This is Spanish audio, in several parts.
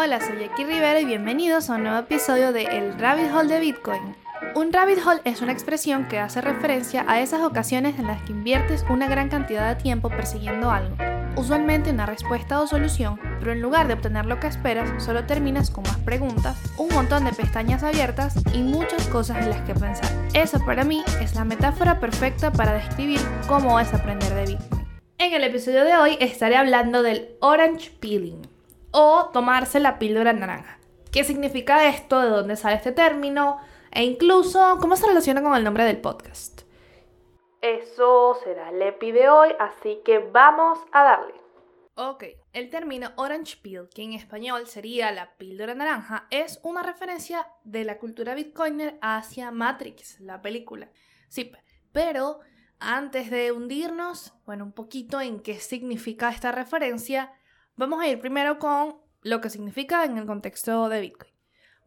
Hola, soy Jackie Rivera y bienvenidos a un nuevo episodio de El Rabbit Hole de Bitcoin. Un rabbit hole es una expresión que hace referencia a esas ocasiones en las que inviertes una gran cantidad de tiempo persiguiendo algo, usualmente una respuesta o solución, pero en lugar de obtener lo que esperas, solo terminas con más preguntas, un montón de pestañas abiertas y muchas cosas en las que pensar. Eso para mí es la metáfora perfecta para describir cómo es aprender de Bitcoin. En el episodio de hoy estaré hablando del orange peeling o tomarse la píldora naranja. ¿Qué significa esto? ¿De dónde sale este término? E incluso, ¿cómo se relaciona con el nombre del podcast? Eso será el EPI de hoy, así que vamos a darle. Ok, el término orange peel, que en español sería la píldora naranja, es una referencia de la cultura bitcoiner hacia Matrix, la película. Sí, pero antes de hundirnos, bueno, un poquito en qué significa esta referencia, vamos a ir primero con lo que significa en el contexto de Bitcoin.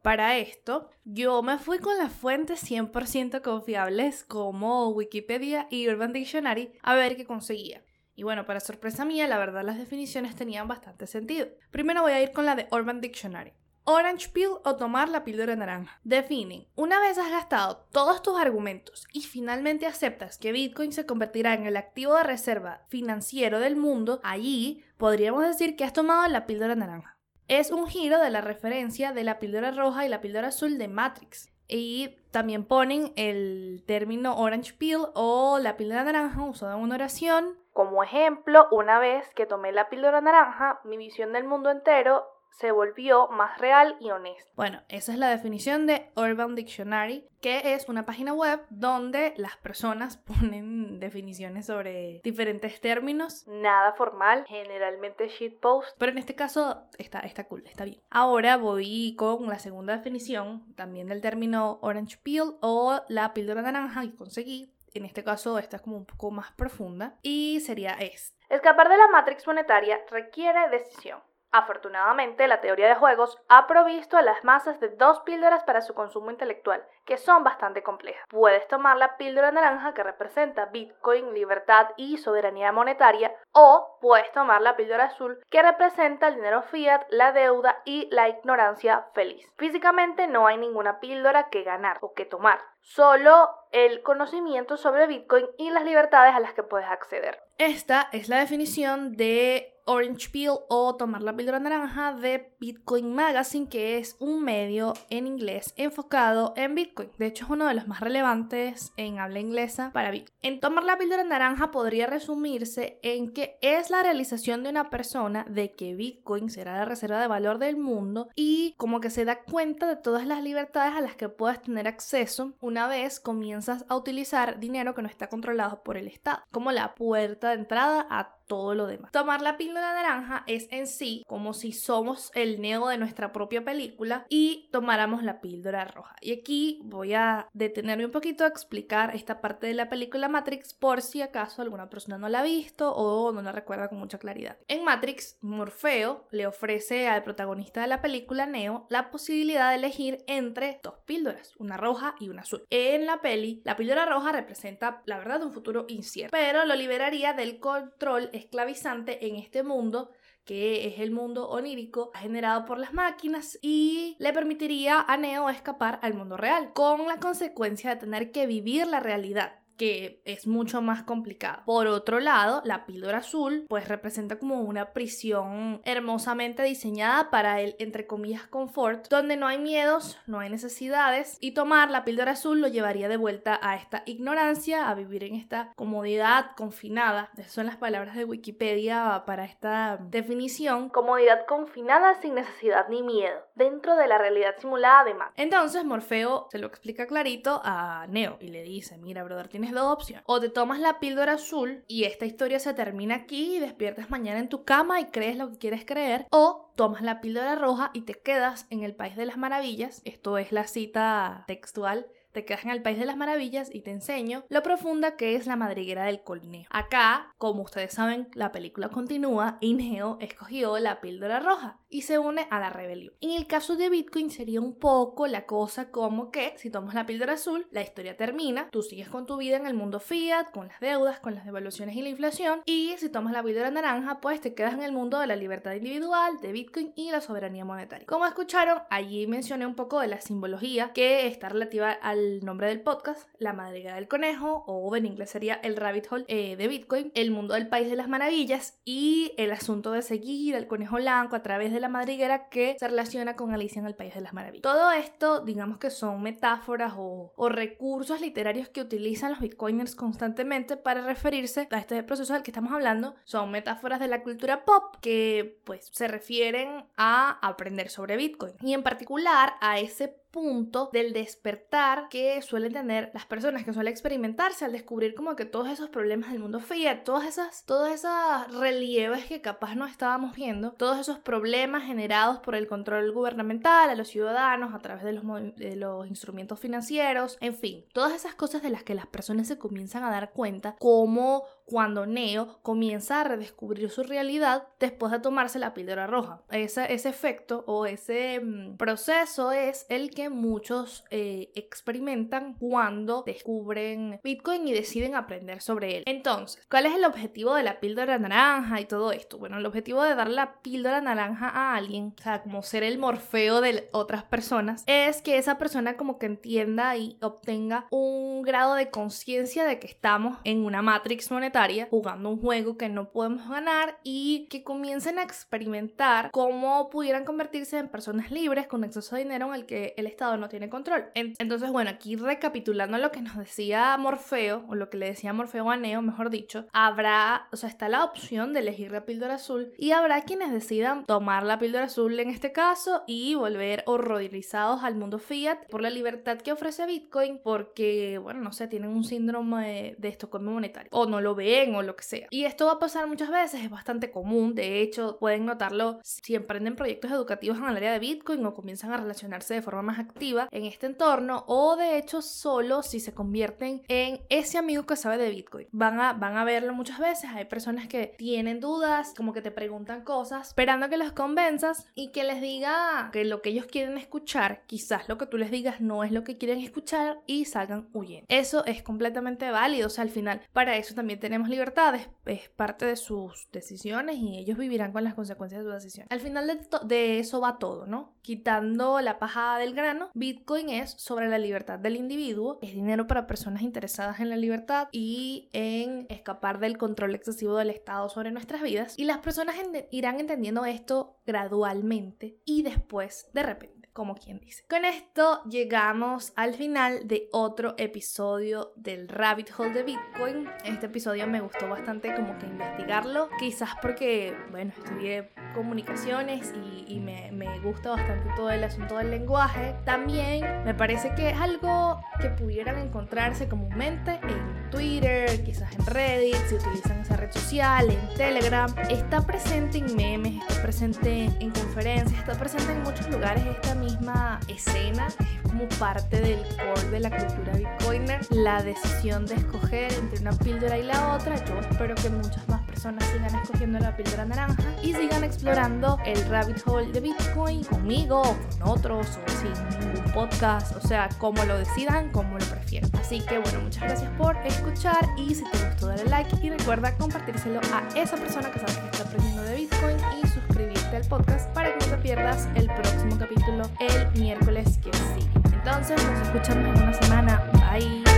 Para esto, yo me fui con las fuentes 100% confiables como Wikipedia y Urban Dictionary a ver qué conseguía. Y bueno, para sorpresa mía, la verdad las definiciones tenían bastante sentido. Primero voy a ir con la de Urban Dictionary. Orange peel o tomar la píldora naranja. Definen, una vez has gastado todos tus argumentos y finalmente aceptas que Bitcoin se convertirá en el activo de reserva financiero del mundo, allí podríamos decir que has tomado la píldora naranja es un giro de la referencia de la píldora roja y la píldora azul de Matrix. Y también ponen el término orange peel o la píldora naranja usada en una oración. Como ejemplo, una vez que tomé la píldora naranja, mi visión del mundo entero se volvió más real y honesto. Bueno, esa es la definición de Urban Dictionary, que es una página web donde las personas ponen definiciones sobre diferentes términos. Nada formal, generalmente shitpost, pero en este caso está, está cool, está bien. Ahora voy con la segunda definición, también del término orange peel o la píldora naranja que conseguí. En este caso, esta es como un poco más profunda y sería es. Escapar de la matrix monetaria requiere decisión Afortunadamente, la teoría de juegos ha provisto a las masas de dos píldoras para su consumo intelectual, que son bastante complejas. Puedes tomar la píldora naranja que representa Bitcoin, libertad y soberanía monetaria, o puedes tomar la píldora azul que representa el dinero fiat, la deuda y la ignorancia feliz. Físicamente no hay ninguna píldora que ganar o que tomar, solo el conocimiento sobre Bitcoin y las libertades a las que puedes acceder. Esta es la definición de Orange Peel o tomar la píldora naranja de Bitcoin Magazine, que es un medio en inglés enfocado en Bitcoin. De hecho, es uno de los más relevantes en habla inglesa para Bitcoin. En tomar la píldora naranja podría resumirse en que es la realización de una persona de que Bitcoin será la reserva de valor del mundo y como que se da cuenta de todas las libertades a las que puedes tener acceso una vez comienzas a utilizar dinero que no está controlado por el Estado, como la puerta de entrada a todo lo demás. Tomar la píldora naranja es en sí como si somos el neo de nuestra propia película y tomáramos la píldora roja. Y aquí voy a detenerme un poquito a explicar esta parte de la película Matrix por si acaso alguna persona no la ha visto o no la recuerda con mucha claridad. En Matrix, Morfeo le ofrece al protagonista de la película Neo la posibilidad de elegir entre dos píldoras, una roja y una azul. En la peli, la píldora roja representa la verdad un futuro incierto, pero lo liberaría del control esclavizante en este mundo que es el mundo onírico generado por las máquinas y le permitiría a Neo escapar al mundo real, con la consecuencia de tener que vivir la realidad que es mucho más complicado. Por otro lado, la píldora azul pues representa como una prisión hermosamente diseñada para el entre comillas confort, donde no hay miedos, no hay necesidades y tomar la píldora azul lo llevaría de vuelta a esta ignorancia, a vivir en esta comodidad confinada. Esas son las palabras de Wikipedia para esta definición. Comodidad confinada sin necesidad ni miedo, dentro de la realidad simulada de Matt. Entonces Morfeo se lo explica clarito a Neo y le dice, mira brother, tienes dos opciones. O te tomas la píldora azul y esta historia se termina aquí y despiertas mañana en tu cama y crees lo que quieres creer. O tomas la píldora roja y te quedas en el país de las maravillas. Esto es la cita textual te quedas en el País de las Maravillas y te enseño lo profunda que es la madriguera del colineo. Acá, como ustedes saben, la película continúa y Neo escogió la píldora roja. Y se une a la rebelión. En el caso de Bitcoin sería un poco la cosa como que si tomas la píldora azul, la historia termina, tú sigues con tu vida en el mundo fiat, con las deudas, con las devaluaciones y la inflación, y si tomas la píldora naranja, pues te quedas en el mundo de la libertad individual, de Bitcoin y la soberanía monetaria. Como escucharon, allí mencioné un poco de la simbología que está relativa al nombre del podcast, la madriguera del conejo, o en inglés sería el rabbit hole eh, de Bitcoin, el mundo del país de las maravillas y el asunto de seguir al conejo blanco a través de la madriguera que se relaciona con Alicia en el país de las maravillas. Todo esto, digamos que son metáforas o, recursos literarios que utilizan los bitcoiners constantemente para referirse a este proceso del que estamos hablando. Son metáforas de la cultura pop que pues se refieren a aprender sobre Bitcoin y en particular a ese punto del despertar que suelen tener las personas que suelen experimentarse al descubrir como que todos esos problemas del mundo fiat, todas esas, todas esas relieves que capaz no estábamos viendo, todos esos problemas generados por el control gubernamental a los ciudadanos a través de los, de los instrumentos financieros, en fin, todas esas cosas de las que las personas se comienzan a dar cuenta como cuando Neo comienza a redescubrir su realidad después de tomarse la píldora roja. Ese, ese efecto o ese mm, proceso es el que muchos eh, experimentan cuando descubren Bitcoin y deciden aprender sobre él. Entonces, ¿cuál es el objetivo de la píldora naranja y todo esto? Bueno, el objetivo de dar la píldora naranja a alguien, o sea, como ser el morfeo de otras personas, es que esa persona como que entienda y obtenga un grado de conciencia de que estamos en una matrix monetaria jugando un juego que no podemos ganar y que comiencen a experimentar cómo pudieran convertirse en personas libres con exceso de dinero en el que el Estado no tiene control. Entonces, bueno, aquí recapitulando lo que nos decía Morfeo, o lo que le decía Morfeo a Neo, mejor dicho, habrá, o sea, está la opción de elegir la píldora azul y habrá quienes decidan tomar la píldora azul en este caso y volver horrorizados al mundo fiat por la libertad que ofrece Bitcoin porque, bueno, no sé, tienen un síndrome de, como monetario o no lo ven o lo que sea. Y esto va a pasar muchas veces, es bastante común, de hecho pueden notarlo si emprenden proyectos educativos en el área de Bitcoin o comienzan a relacionarse de forma más activa en este entorno o de hecho solo si se convierten en ese amigo que sabe de Bitcoin. Van a, van a verlo muchas veces, hay personas que tienen dudas, como que te preguntan cosas, esperando que los convenzas y que les diga que lo que ellos quieren escuchar, quizás lo que tú les digas no es lo que quieren escuchar y salgan huyendo. Eso es completamente válido, o sea, al final para eso también tenemos libertades, es parte de sus decisiones y ellos vivirán con las consecuencias de su decisión. Al final de, de eso va todo, ¿no? Quitando la paja del Bitcoin es sobre la libertad del individuo, es dinero para personas interesadas en la libertad y en escapar del control excesivo del Estado sobre nuestras vidas. Y las personas irán entendiendo esto gradualmente y después, de repente como quien dice. Con esto llegamos al final de otro episodio del Rabbit Hole de Bitcoin. Este episodio me gustó bastante como que investigarlo, quizás porque, bueno, estudié comunicaciones y, me, me, gusta bastante todo el asunto del lenguaje. También me parece que es algo que pudieran encontrarse comúnmente en Twitter, quizás en Reddit, si utilizan esa red social, en Telegram. Está presente en memes, está presente en conferencias, está presente en muchos lugares misma escena. Es como parte del core de la cultura bitcoiner. La decisión de escoger entre una píldora y la otra. Yo espero que muchas más personas sigan escogiendo la píldora naranja y sigan explorando el rabbit hole de Bitcoin conmigo o con otros o sin ningún podcast, o sea, como lo decidan, como lo prefieran. Así que bueno, muchas gracias por escuchar y si te gustó dale like y recuerda compartírselo a esa persona que sabes que está aprendiendo de Bitcoin y suscribirte al podcast para que no te pierdas el próximo capítulo el miércoles que sigue. Entonces nos escuchamos en una semana. Bye.